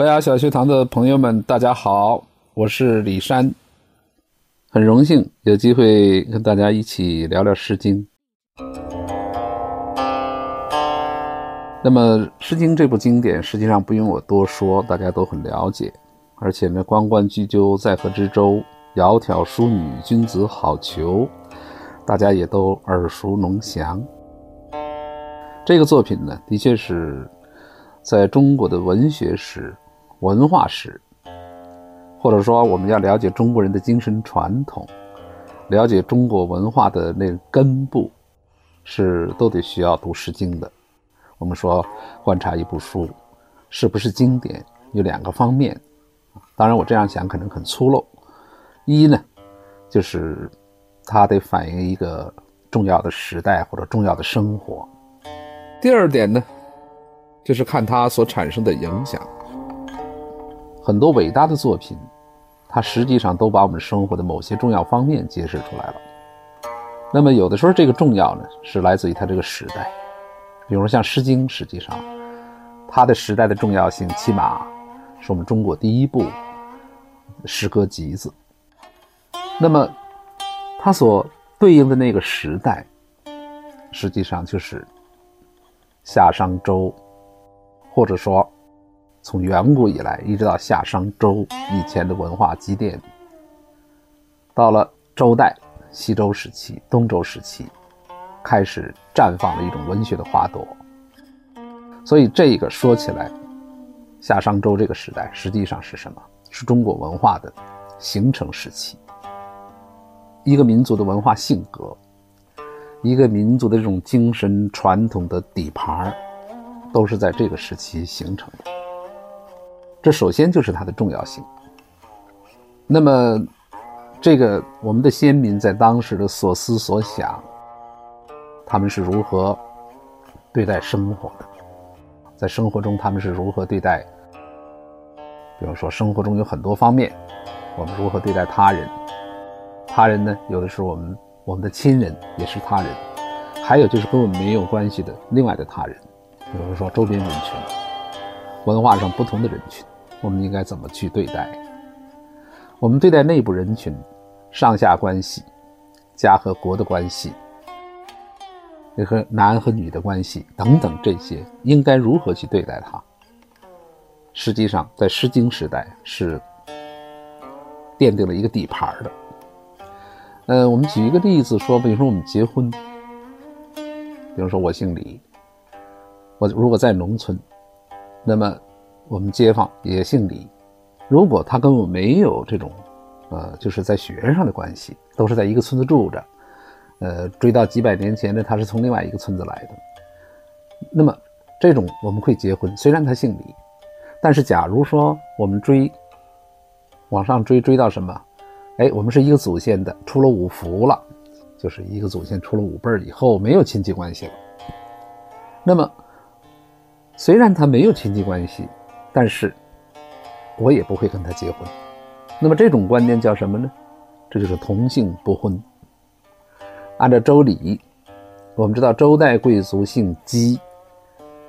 博雅小学堂的朋友们，大家好，我是李山，很荣幸有机会跟大家一起聊聊《诗经》。那么，《诗经》这部经典实际上不用我多说，大家都很了解。而且呢，“关关雎鸠，在河之洲，窈窕淑女，君子好逑”，大家也都耳熟能详。这个作品呢，的确是在中国的文学史。文化史，或者说我们要了解中国人的精神传统，了解中国文化的那个根部，是都得需要读《诗经》的。我们说观察一部书是不是经典，有两个方面。当然，我这样讲可能很粗陋。一呢，就是它得反映一个重要的时代或者重要的生活。第二点呢，就是看它所产生的影响。很多伟大的作品，它实际上都把我们生活的某些重要方面揭示出来了。那么有的时候这个重要呢，是来自于它这个时代，比如像《诗经》，实际上它的时代的重要性，起码是我们中国第一部诗歌集子。那么它所对应的那个时代，实际上就是夏商周，或者说。从远古以来，一直到夏商周以前的文化积淀，到了周代、西周时期、东周时期，开始绽放了一种文学的花朵。所以，这个说起来，夏商周这个时代实际上是什么？是中国文化的形成时期。一个民族的文化性格，一个民族的这种精神传统的底盘都是在这个时期形成的。这首先就是它的重要性。那么，这个我们的先民在当时的所思所想，他们是如何对待生活的？在生活中，他们是如何对待？比如说，生活中有很多方面，我们如何对待他人？他人呢？有的时候，我们我们的亲人也是他人，还有就是跟我们没有关系的另外的他人，比如说周边人群，文化上不同的人群。我们应该怎么去对待？我们对待内部人群、上下关系、家和国的关系，也和男和女的关系等等，这些应该如何去对待它？实际上，在《诗经》时代是奠定了一个底盘的。呃，我们举一个例子说，比如说我们结婚，比如说我姓李，我如果在农村，那么。我们街坊也姓李，如果他跟我没有这种，呃，就是在血缘上的关系，都是在一个村子住着，呃，追到几百年前呢，他是从另外一个村子来的，那么这种我们会结婚，虽然他姓李，但是假如说我们追，往上追追到什么，哎，我们是一个祖先的，出了五福了，就是一个祖先出了五辈以后没有亲戚关系了，那么虽然他没有亲戚关系。但是，我也不会跟他结婚。那么这种观念叫什么呢？这就是同姓不婚。按照周礼，我们知道周代贵族姓姬，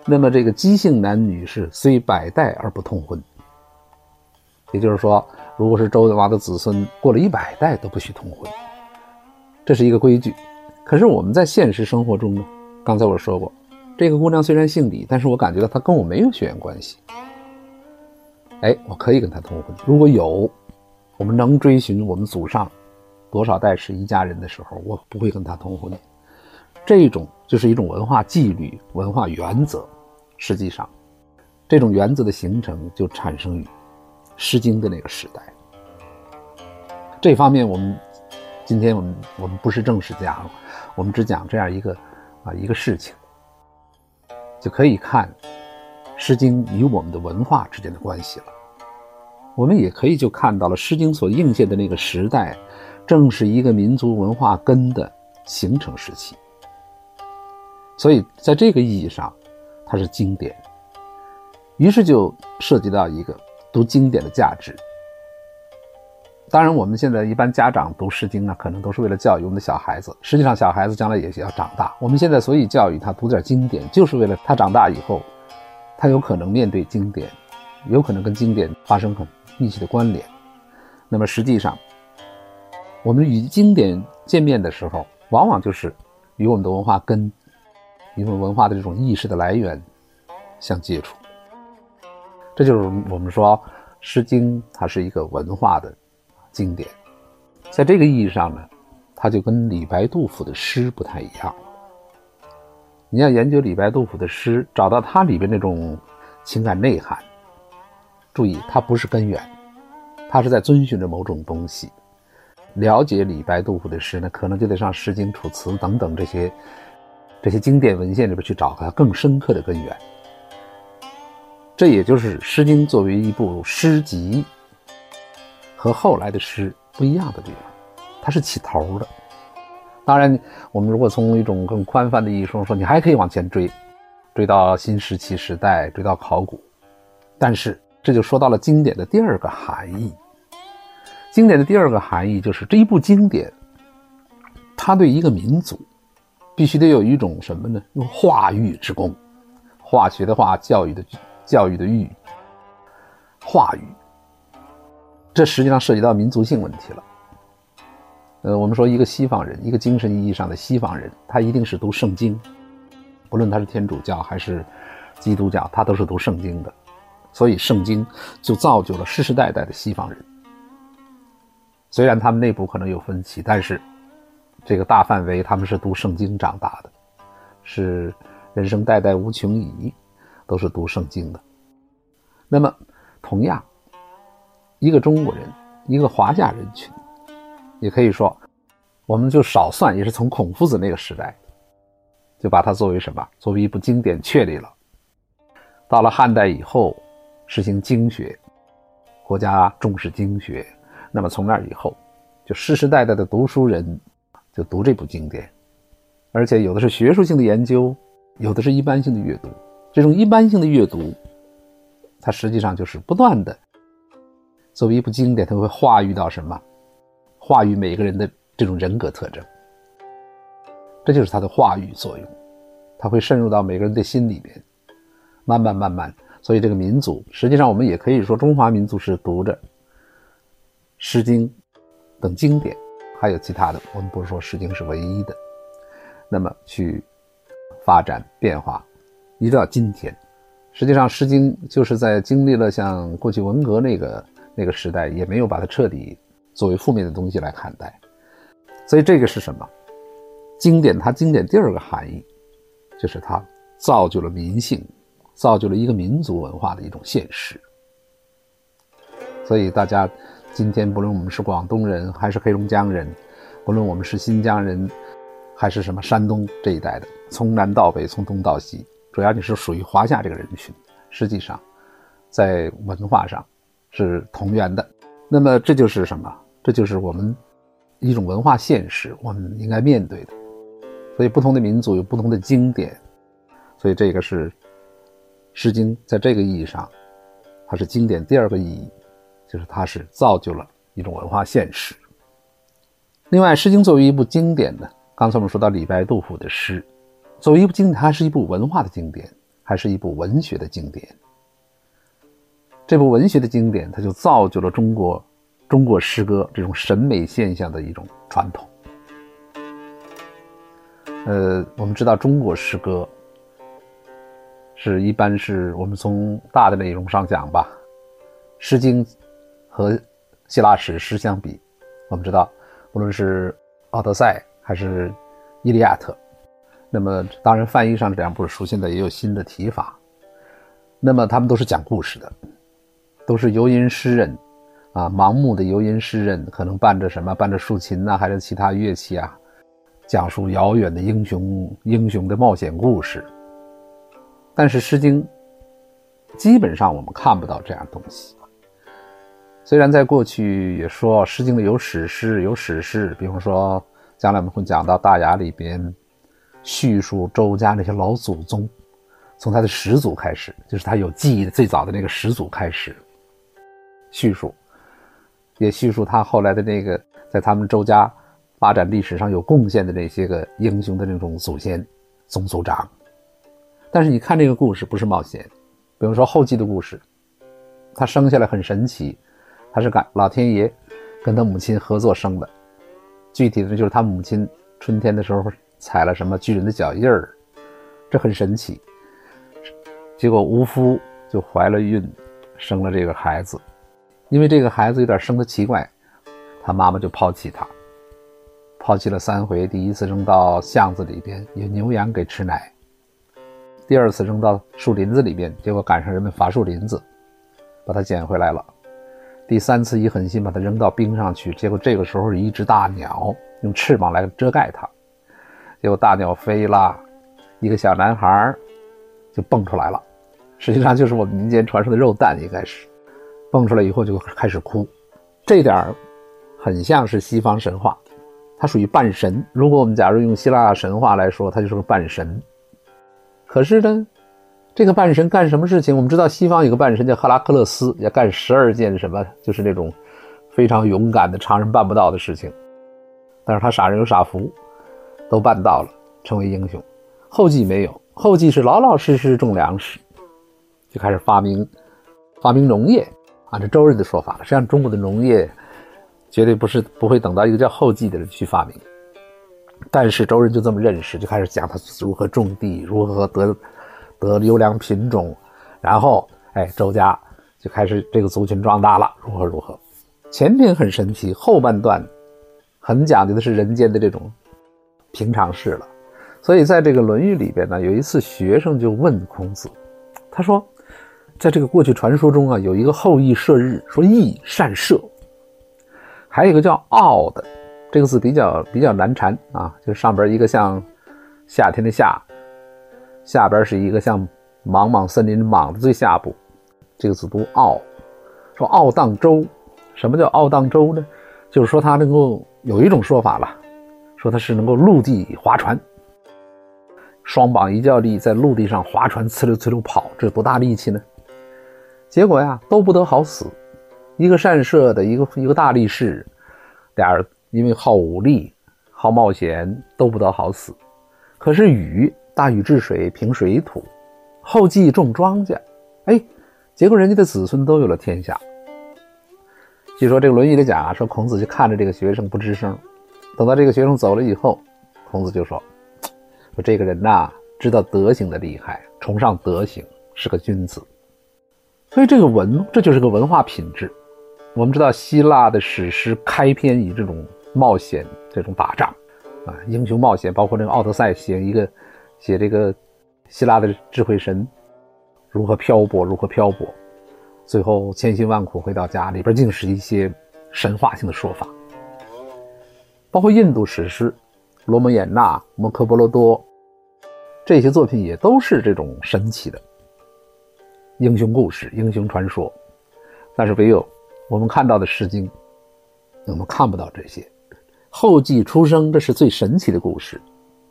那么这个姬姓男女是虽百代而不通婚。也就是说，如果是周文王的子孙，过了一百代都不许通婚，这是一个规矩。可是我们在现实生活中呢？刚才我说过，这个姑娘虽然姓李，但是我感觉到她跟我没有血缘关系。哎，我可以跟他通婚。如果有，我们能追寻我们祖上多少代是一家人的时候，我不会跟他通婚。这种就是一种文化纪律、文化原则。实际上，这种原则的形成就产生于《诗经》的那个时代。这方面，我们今天我们我们不是正史家，我们只讲这样一个啊一个事情，就可以看。《诗经》与我们的文化之间的关系了，我们也可以就看到了《诗经》所映现的那个时代，正是一个民族文化根的形成时期。所以，在这个意义上，它是经典。于是就涉及到一个读经典的价值。当然，我们现在一般家长读《诗经》呢，可能都是为了教育我们的小孩子。实际上，小孩子将来也要长大。我们现在所以教育他读点经典，就是为了他长大以后。他有可能面对经典，有可能跟经典发生很密切的关联。那么实际上，我们与经典见面的时候，往往就是与我们的文化根、与我们文化的这种意识的来源相接触。这就是我们说《诗经》它是一个文化的经典，在这个意义上呢，它就跟李白、杜甫的诗不太一样。你要研究李白、杜甫的诗，找到它里边那种情感内涵。注意，它不是根源，它是在遵循着某种东西。了解李白、杜甫的诗呢，可能就得上《诗经》《楚辞》等等这些这些经典文献里边去找它更深刻的根源。这也就是《诗经》作为一部诗集和后来的诗不一样的地方，它是起头的。当然，我们如果从一种更宽泛的意义上说，你还可以往前追，追到新石器时代，追到考古。但是这就说到了经典的第二个含义。经典的第二个含义就是这一部经典，它对一个民族必须得有一种什么呢？用化育之功，化学的化，教育的教育的育，化育。这实际上涉及到民族性问题了。呃，我们说一个西方人，一个精神意义上的西方人，他一定是读圣经，不论他是天主教还是基督教，他都是读圣经的，所以圣经就造就了世世代代的西方人。虽然他们内部可能有分歧，但是这个大范围他们是读圣经长大的，是人生代代无穷已，都是读圣经的。那么，同样，一个中国人，一个华夏人群。也可以说，我们就少算，也是从孔夫子那个时代，就把它作为什么？作为一部经典确立了。到了汉代以后，实行经学，国家重视经学，那么从那以后，就世世代代的读书人就读这部经典，而且有的是学术性的研究，有的是一般性的阅读。这种一般性的阅读，它实际上就是不断的作为一部经典，它会化育到什么？化育每个人的这种人格特征，这就是它的化育作用，它会渗入到每个人的心里边，慢慢慢慢。所以这个民族，实际上我们也可以说，中华民族是读着《诗经》等经典，还有其他的。我们不是说《诗经》是唯一的，那么去发展变化，一直到今天。实际上，《诗经》就是在经历了像过去文革那个那个时代，也没有把它彻底。作为负面的东西来看待，所以这个是什么？经典，它经典第二个含义，就是它造就了民性，造就了一个民族文化的一种现实。所以大家今天不论我们是广东人还是黑龙江人，不论我们是新疆人还是什么山东这一带的，从南到北，从东到西，主要你是属于华夏这个人群，实际上在文化上是同源的。那么这就是什么？这就是我们一种文化现实，我们应该面对的。所以，不同的民族有不同的经典，所以这个是《诗经》在这个意义上，它是经典。第二个意义就是它是造就了一种文化现实。另外，《诗经》作为一部经典呢，刚才我们说到李白、杜甫的诗，作为一部经典，它是一部文化的经典，还是一部文学的经典？这部文学的经典，它就造就了中国。中国诗歌这种审美现象的一种传统，呃，我们知道中国诗歌是一般是我们从大的内容上讲吧，《诗经》和希腊史诗相比，我们知道，无论是《奥德赛》还是《伊利亚特》，那么当然翻译上这两部书现在也有新的提法，那么他们都是讲故事的，都是游吟诗人。啊，盲目的游吟诗人可能伴着什么？伴着竖琴呐，还是其他乐器啊？讲述遥远的英雄英雄的冒险故事。但是《诗经》基本上我们看不到这样东西。虽然在过去也说《诗经》里有史诗，有史诗，比方说将来我们会讲到《大雅》里边叙述周家那些老祖宗，从他的始祖开始，就是他有记忆的最早的那个始祖开始叙述。也叙述他后来的那个，在他们周家发展历史上有贡献的那些个英雄的那种祖先、宗族长。但是你看这个故事不是冒险，比如说后记的故事，他生下来很神奇，他是感老天爷跟他母亲合作生的。具体的就是他母亲春天的时候踩了什么巨人的脚印儿，这很神奇。结果无夫就怀了孕，生了这个孩子。因为这个孩子有点生的奇怪，他妈妈就抛弃他，抛弃了三回。第一次扔到巷子里边，有牛羊给吃奶；第二次扔到树林子里边，结果赶上人们伐树林子，把他捡回来了。第三次一狠心把他扔到冰上去，结果这个时候一只大鸟用翅膀来遮盖他，结果大鸟飞了，一个小男孩就蹦出来了，实际上就是我们民间传说的肉蛋，应该是。蹦出来以后就开始哭，这点儿很像是西方神话，它属于半神。如果我们假如用希腊神话来说，它就是个半神。可是呢，这个半神干什么事情？我们知道西方有个半神叫赫拉克勒斯，要干十二件什么，就是那种非常勇敢的常人办不到的事情。但是他傻人有傻福，都办到了，成为英雄。后继没有，后继是老老实实种粮食，就开始发明发明农业。按照周人的说法，实际上中国的农业绝对不是不会等到一个叫后继的人去发明，但是周人就这么认识，就开始讲他如何种地，如何得得优良品种，然后哎，周家就开始这个族群壮大了，如何如何。前篇很神奇，后半段很讲究的是人间的这种平常事了。所以在这个《论语》里边呢，有一次学生就问孔子，他说。在这个过去传说中啊，有一个后羿射日，说羿善射，还有一个叫傲的，这个字比较比较难缠啊，就上边一个像夏天的夏，下边是一个像茫茫森林莽的最下部，这个字读傲，说傲荡舟，什么叫傲荡舟呢？就是说他能够有一种说法了，说他是能够陆地划船，双膀一较力，在陆地上划船呲溜呲溜跑，这多大力气呢？结果呀，都不得好死。一个善射的，一个一个大力士，俩人因为好武力、好冒险，都不得好死。可是禹大禹治水，平水土，后继种庄稼，哎，结果人家的子孙都有了天下。据说这个《论语》里讲啊，说孔子就看着这个学生不吱声，等到这个学生走了以后，孔子就说：“说这个人呐，知道德行的厉害，崇尚德行，是个君子。”所以这个文，这就是个文化品质。我们知道希腊的史诗开篇以这种冒险、这种打仗啊，英雄冒险，包括这个《奥德赛》写一个写这个希腊的智慧神如何漂泊，如何漂泊，最后千辛万苦回到家，里边竟是一些神话性的说法。包括印度史诗《罗摩衍那》《摩诃婆罗多》这些作品也都是这种神奇的。英雄故事、英雄传说，但是唯有我们看到的《诗经》，我们看不到这些。后继出生，这是最神奇的故事。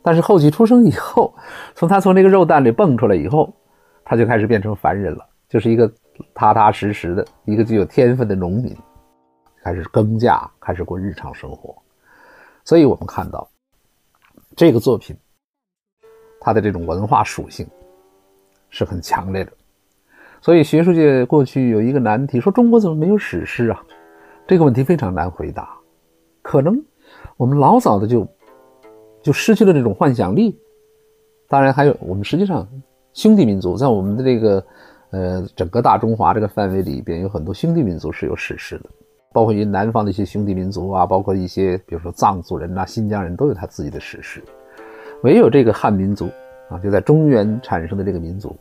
但是后继出生以后，从他从那个肉蛋里蹦出来以后，他就开始变成凡人了，就是一个踏踏实实的一个具有天分的农民，开始耕稼，开始过日常生活。所以我们看到这个作品，它的这种文化属性是很强烈的。所以学术界过去有一个难题，说中国怎么没有史诗啊？这个问题非常难回答。可能我们老早的就就失去了这种幻想力。当然，还有我们实际上兄弟民族在我们的这个呃整个大中华这个范围里边，有很多兄弟民族是有史诗的，包括于南方的一些兄弟民族啊，包括一些比如说藏族人呐、新疆人都有他自己的史诗。唯有这个汉民族啊，就在中原产生的这个民族。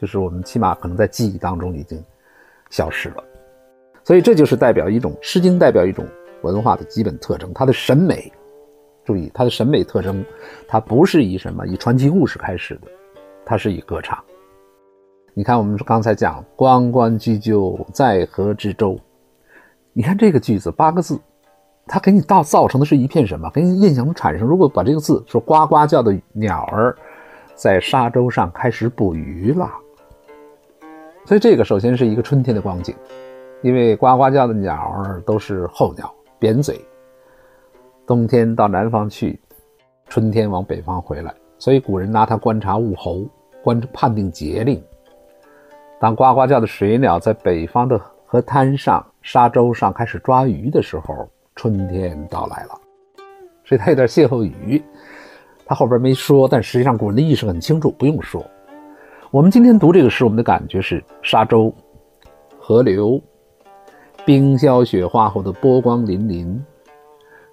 就是我们起码可能在记忆当中已经消失了，所以这就是代表一种《诗经》，代表一种文化的基本特征。它的审美，注意它的审美特征，它不是以什么以传奇故事开始的，它是以歌唱。你看，我们刚才讲“关关雎鸠，在河之洲”，你看这个句子八个字，它给你造造成的是一片什么？给你印象中产生。如果把这个字说“呱呱叫”的鸟儿在沙洲上开始捕鱼了。所以这个首先是一个春天的光景，因为呱呱叫的鸟儿都是候鸟，扁嘴。冬天到南方去，春天往北方回来，所以古人拿它观察物候，观判定节令。当呱呱叫的水鸟在北方的河滩上、沙洲上开始抓鱼的时候，春天到来了。所以它有点歇后语，它后边没说，但实际上古人的意识很清楚，不用说。我们今天读这个诗，我们的感觉是沙洲、河流、冰消雪化后的波光粼粼，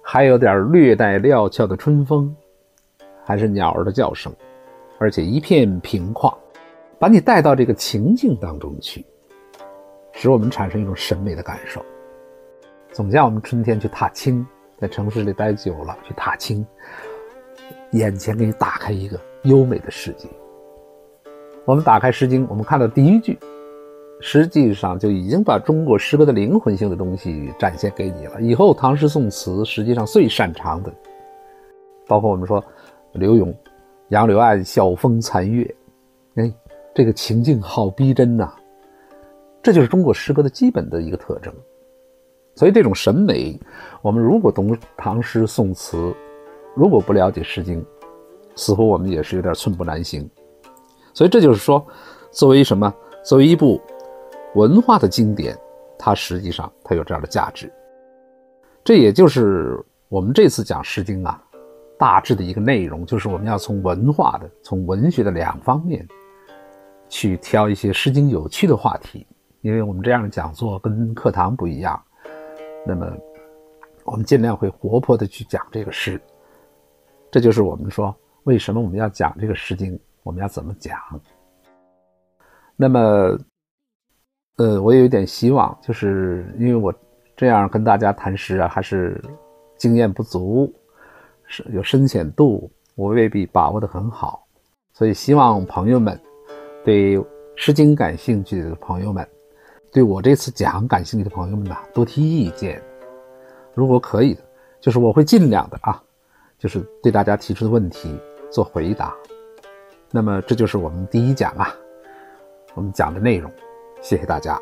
还有点略带料峭的春风，还是鸟儿的叫声，而且一片平旷，把你带到这个情境当中去，使我们产生一种审美的感受。总像我们春天去踏青，在城市里待久了去踏青，眼前给你打开一个优美的世界。我们打开《诗经》，我们看到第一句，实际上就已经把中国诗歌的灵魂性的东西展现给你了。以后唐诗宋词实际上最擅长的，包括我们说柳永“杨柳岸，晓风残月”，哎，这个情境好逼真呐！这就是中国诗歌的基本的一个特征。所以这种审美，我们如果懂唐诗宋词，如果不了解《诗经》，似乎我们也是有点寸步难行。所以这就是说，作为什么？作为一部文化的经典，它实际上它有这样的价值。这也就是我们这次讲《诗经》啊，大致的一个内容，就是我们要从文化的、从文学的两方面，去挑一些《诗经》有趣的话题。因为我们这样的讲座跟课堂不一样，那么我们尽量会活泼的去讲这个诗。这就是我们说为什么我们要讲这个《诗经》。我们要怎么讲？那么，呃，我有一点希望，就是因为我这样跟大家谈诗啊，还是经验不足，是有深浅度，我未必把握的很好，所以希望朋友们对《诗经》感兴趣的朋友们，对我这次讲感兴趣的朋友们呢，多提意见。如果可以，就是我会尽量的啊，就是对大家提出的问题做回答。那么这就是我们第一讲啊，我们讲的内容，谢谢大家。